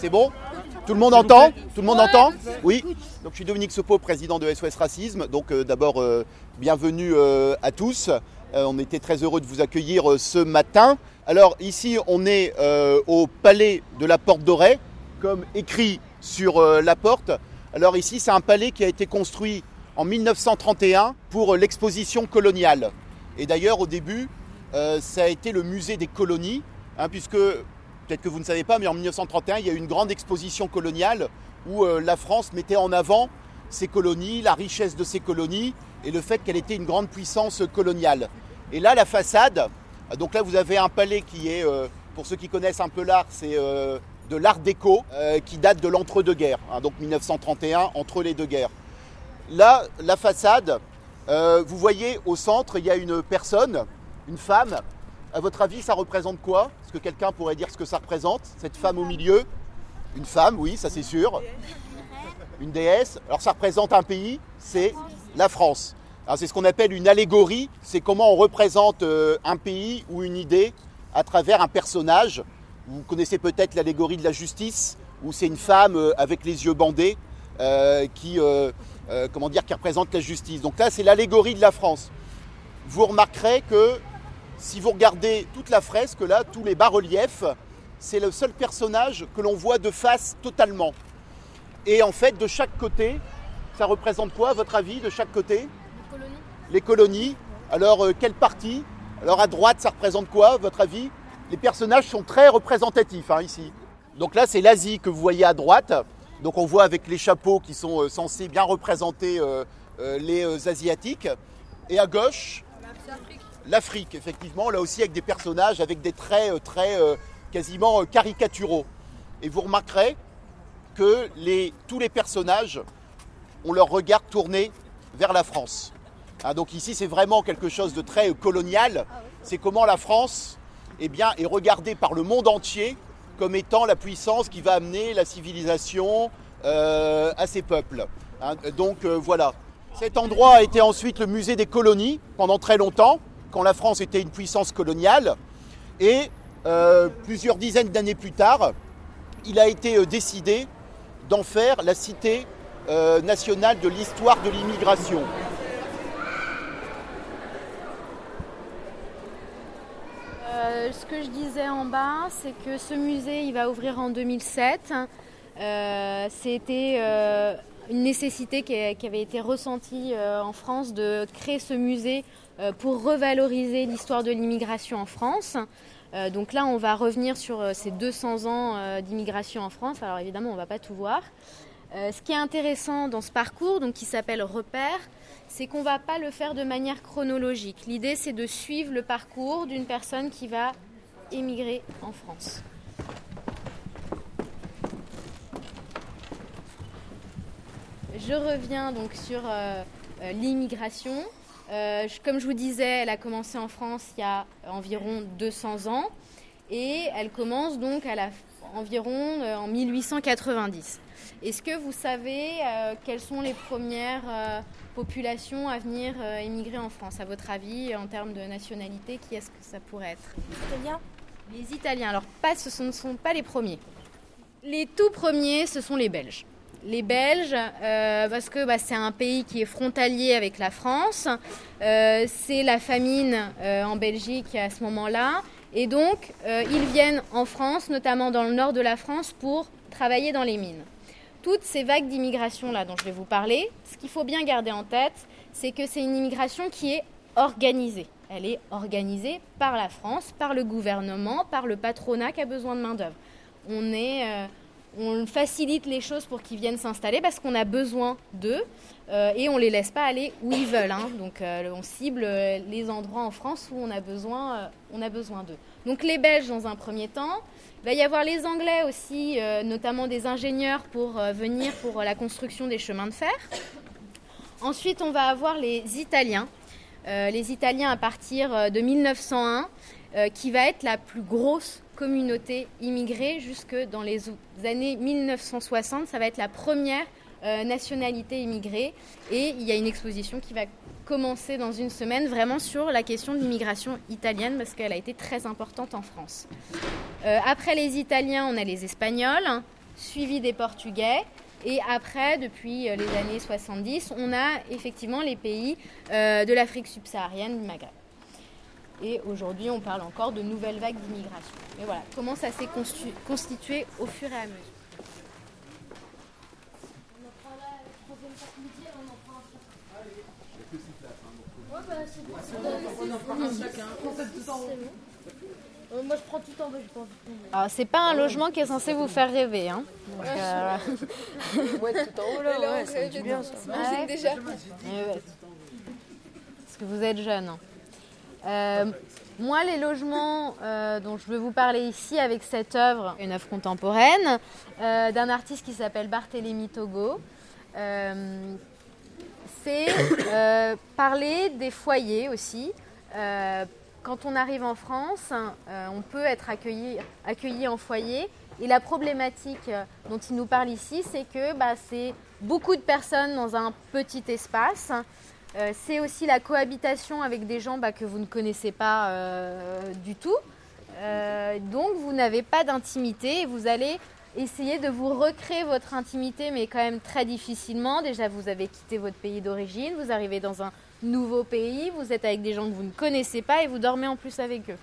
C'est bon Tout le monde entend Tout le monde entend Oui. Donc je suis Dominique Sopo, président de SOS Racisme. Donc euh, d'abord, euh, bienvenue euh, à tous. on était très heureux de vous accueillir ce matin. Alors ici, on est au palais de la Porte Dorée, comme écrit sur la porte. Alors ici, c'est un palais qui a été construit en 1931 pour l'exposition coloniale. Et d'ailleurs, au début, ça a été le musée des colonies, hein, puisque peut-être que vous ne savez pas, mais en 1931, il y a eu une grande exposition coloniale où euh, la France mettait en avant ses colonies, la richesse de ses colonies et le fait qu'elle était une grande puissance coloniale. Et là, la façade, donc là, vous avez un palais qui est, euh, pour ceux qui connaissent un peu l'art, c'est euh, de l'art déco qui date de l'entre-deux-guerres, hein, donc 1931, entre les deux guerres. Là, la façade, vous voyez au centre, il y a une personne, une femme, à votre avis, ça représente quoi Est-ce que quelqu'un pourrait dire ce que ça représente Cette femme au milieu Une femme, oui, ça c'est sûr. Une déesse. Alors ça représente un pays, c'est la France. C'est ce qu'on appelle une allégorie, c'est comment on représente euh, un pays ou une idée à travers un personnage. Vous connaissez peut-être l'allégorie de la justice, où c'est une femme euh, avec les yeux bandés euh, qui, comment dire, qui représente la justice. Donc là, c'est l'allégorie de la France. Vous remarquerez que si vous regardez toute la fresque, là, tous les bas-reliefs, c'est le seul personnage que l'on voit de face totalement. Et en fait, de chaque côté, ça représente quoi, à votre avis, de chaque côté? Les colonies. Les colonies. Alors, euh, quelle partie? Alors, à droite, ça représente quoi, à votre avis? Les personnages sont très représentatifs, hein, ici. Donc là, c'est l'Asie que vous voyez à droite. Donc, on voit avec les chapeaux qui sont euh, censés bien représenter euh, les Asiatiques. Et à gauche, l'Afrique, effectivement, là aussi avec des personnages avec des traits euh, très euh, quasiment euh, caricaturaux. Et vous remarquerez que les, tous les personnages ont leur regard tourné vers la France. Hein, donc ici, c'est vraiment quelque chose de très colonial. C'est comment la France eh bien, est regardée par le monde entier comme étant la puissance qui va amener la civilisation à ses peuples. Hein, donc voilà. Cet endroit a été ensuite le musée des colonies pendant très longtemps quand la France était une puissance coloniale. Et euh, plusieurs dizaines d'années plus tard, il a été euh, décidé d'en faire la cité euh, nationale de l'histoire de l'immigration. ce que je disais en bas, c'est que ce musée, il va ouvrir en 2007. C'était une nécessité qui, avait été ressentie en France de créer ce musée euh, pour revaloriser l'histoire de l'immigration en France. Euh, donc là, on va revenir sur euh, ces 200 ans d'immigration en France. Alors évidemment, on ne va pas tout voir. ce qui est intéressant dans ce parcours, donc qui s'appelle Repère, c'est qu'on ne va pas le faire de manière chronologique. L'idée, c'est de suivre le parcours d'une personne qui va émigrer en France. Je reviens donc sur l'immigration. Euh, comme je vous disais, elle a commencé en France il y a environ 200 ans et elle commence donc à la, environ euh, en 1890. Est-ce que vous savez euh, quelles sont les premières populations à venir émigrer en France? À votre avis, en termes de nationalité, qui est-ce que ça pourrait être? Les Italiens Les Italiens. Alors, pas, ce ne sont pas les premiers. Les tout premiers, ce sont les Belges les Belges, euh, parce que bah, c'est un pays qui est frontalier avec la France. Euh, c'est la famine euh, en Belgique à ce moment-là. Et donc, ils viennent en France, notamment dans le nord de la France, pour travailler dans les mines. Toutes ces vagues d'immigration-là dont je vais vous parler, ce qu'il faut bien garder en tête, c'est que c'est une immigration qui est organisée. Elle est organisée par la France, par le gouvernement, par le patronat qui a besoin de main-d'œuvre. On est on facilite les choses pour qu'ils viennent s'installer parce qu'on a besoin d'eux euh, et on ne les laisse pas aller où ils veulent. Hein. Donc euh, on cible euh, les endroits en France où on a besoin, on a besoin d'eux. Donc les Belges dans un premier temps. Il va y avoir les Anglais aussi, notamment des ingénieurs pour venir pour la construction des chemins de fer. Ensuite, on va avoir les Italiens. les Italiens à partir de 1901, qui va être la plus grosse communauté immigrée jusque dans les années 1960. Ça va être la première euh, nationalité immigrée. Et il y a une exposition qui va commencer dans une semaine vraiment sur la question de l'immigration italienne parce qu'elle a été très importante en France. Euh, après les Italiens, on a les Espagnols. suivi des Portugais. Et après, depuis les années 70, on a effectivement les pays de l'Afrique subsaharienne, du Maghreb. Et aujourd'hui, on parle encore de nouvelles vagues d'immigration. Mais voilà, comment ça s'est constitué au fur et à mesure. moi je prends tout en bas, je Alors c'est pas un logement qui est censé vous faire rêver, hein. Donc, euh... ouais, tout en haut là, ouais, du bien ça. Ouais. déjà. Parce que vous êtes jeune. Hein. Euh, moi, les logements euh, dont je veux vous parler ici avec cette œuvre, une œuvre contemporaine, euh, d'un artiste qui s'appelle Barthélemy Togo, c'est parler des foyers aussi. quand on arrive en France, on peut être accueilli, accueilli en foyer. Et la problématique dont il nous parle ici, c'est que bah, c'est beaucoup de personnes dans un petit espace. Euh, c'est aussi la cohabitation avec des gens bah, que vous ne connaissez pas euh, du tout. Euh, donc vous n'avez pas d'intimité et vous allez essayer de vous recréer votre intimité, mais quand même très difficilement. Déjà, vous avez quitté votre pays d'origine, vous arrivez dans un nouveau pays, vous êtes avec des gens que vous ne connaissez pas et vous dormez en plus avec eux.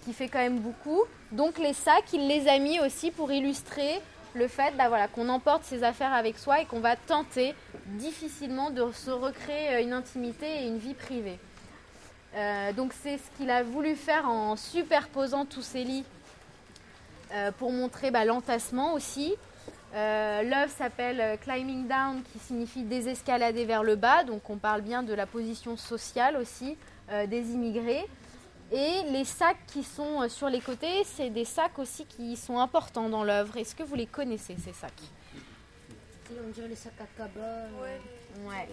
Ce qui fait quand même beaucoup. Donc les sacs, il les a mis aussi pour illustrer le fait bah, voilà, qu'on emporte ses affaires avec soi et qu'on va tenter difficilement de se recréer euh, une intimité et une vie privée. Euh, donc c'est ce qu'il a voulu faire en superposant tous ces lits euh, pour montrer bah, l'entassement aussi. L'œuvre s'appelle Climbing Down qui signifie désescalader vers le bas, donc on parle bien de la position sociale aussi des immigrés. Et les sacs qui sont sur les côtés, c'est des sacs aussi qui sont importants dans l'œuvre. Est-ce que vous les connaissez ces sacs? On dirait les sacs à cabas. Ouais.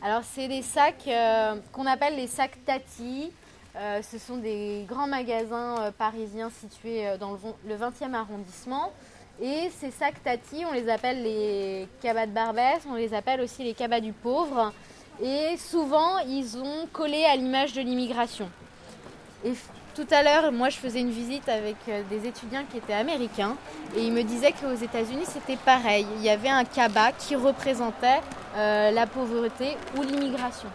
Alors, c'est des sacs euh, qu'on appelle les sacs Tati. Euh, ce sont des grands magasins euh, parisiens situés dans le, 20e arrondissement. Et ces sacs Tati, on les appelle les cabas de Barbès, on les appelle aussi les cabas du pauvre. Et souvent, ils ont collé à l'image de l'immigration. Et tout à l'heure, moi, je faisais une visite avec euh, des étudiants qui étaient américains et ils me disaient qu'aux États-Unis, c'était pareil. Il y avait un cabas qui représentait euh, la pauvreté ou l'immigration.